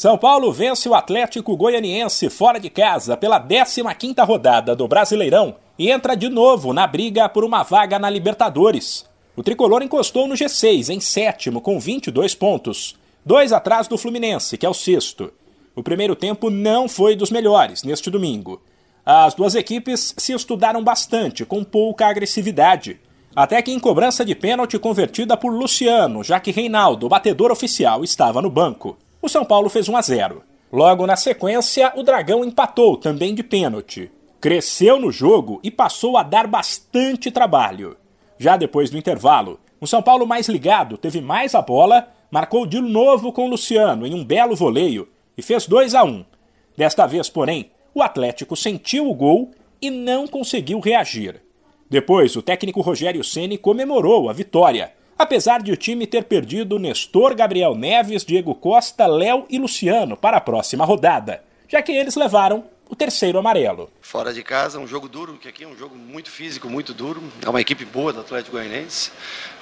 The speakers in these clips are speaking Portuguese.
São Paulo vence o Atlético Goianiense fora de casa pela 15ª rodada do Brasileirão e entra de novo na briga por uma vaga na Libertadores. O tricolor encostou no G6 em sétimo com 22 pontos, dois atrás do Fluminense, que é o sexto. O primeiro tempo não foi dos melhores neste domingo. As duas equipes se estudaram bastante, com pouca agressividade. Até que em cobrança de pênalti convertida por Luciano, já que Reinaldo, batedor oficial, estava no banco o São Paulo fez 1 a 0. Logo na sequência, o Dragão empatou, também de pênalti. Cresceu no jogo e passou a dar bastante trabalho. Já depois do intervalo, o São Paulo mais ligado teve mais a bola, marcou de novo com o Luciano em um belo voleio e fez 2 a 1. Desta vez, porém, o Atlético sentiu o gol e não conseguiu reagir. Depois, o técnico Rogério Ceni comemorou a vitória apesar de o time ter perdido Nestor, Gabriel Neves, Diego Costa, Léo e Luciano para a próxima rodada, já que eles levaram o terceiro amarelo. Fora de casa, um jogo duro, que aqui é um jogo muito físico, muito duro. É uma equipe boa do Atlético Goianiense.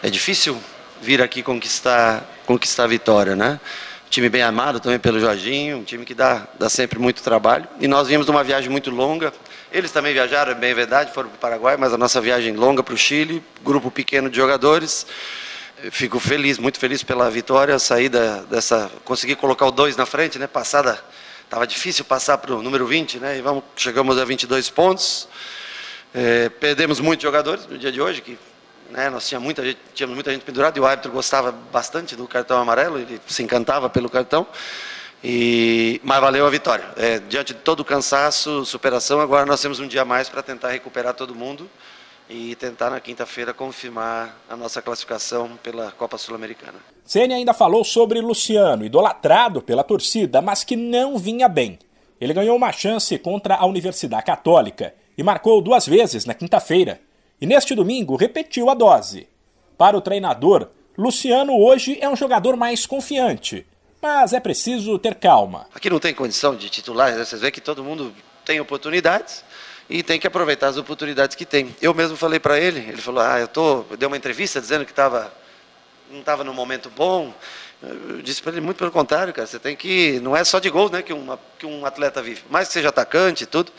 É difícil vir aqui conquistar, conquistar a vitória, né? Um time bem amado também pelo Jorginho, um time que dá, dá sempre muito trabalho. E nós vimos de uma viagem muito longa. Eles também viajaram, é bem verdade, foram para o Paraguai, mas a nossa viagem longa para o Chile, grupo pequeno de jogadores. Fico feliz, muito feliz pela vitória, saída dessa, conseguir colocar o 2 na frente, né? Passada, estava difícil passar para o número 20, né? E vamos, chegamos a 22 pontos. É, perdemos muitos jogadores no dia de hoje, que né, nós tínhamos muita, gente, tínhamos muita gente pendurada e o árbitro gostava bastante do cartão amarelo, ele se encantava pelo cartão. E, mas valeu a vitória. É, diante de todo o cansaço, superação, agora nós temos um dia a mais para tentar recuperar todo mundo e tentar na quinta-feira confirmar a nossa classificação pela Copa Sul-Americana. Ceni ainda falou sobre Luciano, idolatrado pela torcida, mas que não vinha bem. Ele ganhou uma chance contra a Universidade Católica e marcou duas vezes na quinta-feira. E neste domingo repetiu a dose. Para o treinador, Luciano hoje é um jogador mais confiante, mas é preciso ter calma. Aqui não tem condição de titular, né? vocês veem que todo mundo tem oportunidades e tem que aproveitar as oportunidades que tem. Eu mesmo falei para ele, ele falou: "Ah, eu tô, eu dei uma entrevista dizendo que estava não estava no momento bom". Eu disse para ele muito pelo contrário, cara, você tem que não é só de gol, né, que uma, que um atleta vive, mais que seja atacante e tudo.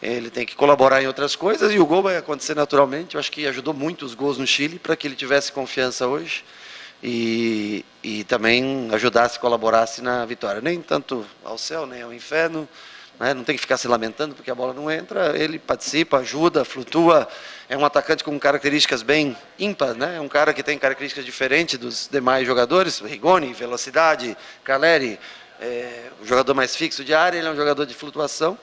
Ele tem que colaborar em outras coisas e o gol vai acontecer naturalmente. Eu acho que ajudou muito os gols no Chile para que ele tivesse confiança hoje e, e também ajudasse, colaborasse na vitória. Nem tanto ao céu, nem ao inferno, né? não tem que ficar se lamentando porque a bola não entra, ele participa, ajuda, flutua, é um atacante com características bem ímpares, né? é um cara que tem características diferentes dos demais jogadores, Rigoni, velocidade, Caleri, é, o jogador mais fixo de área, ele é um jogador de flutuação,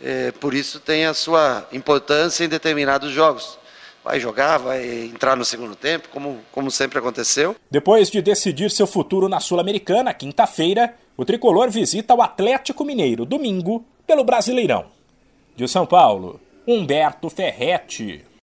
é, por isso tem a sua importância em determinados jogos vai jogar, vai entrar no segundo tempo, como, como sempre aconteceu. Depois de decidir seu futuro na Sul-Americana, quinta-feira, o tricolor visita o Atlético Mineiro, domingo, pelo Brasileirão. De São Paulo, Humberto Ferretti.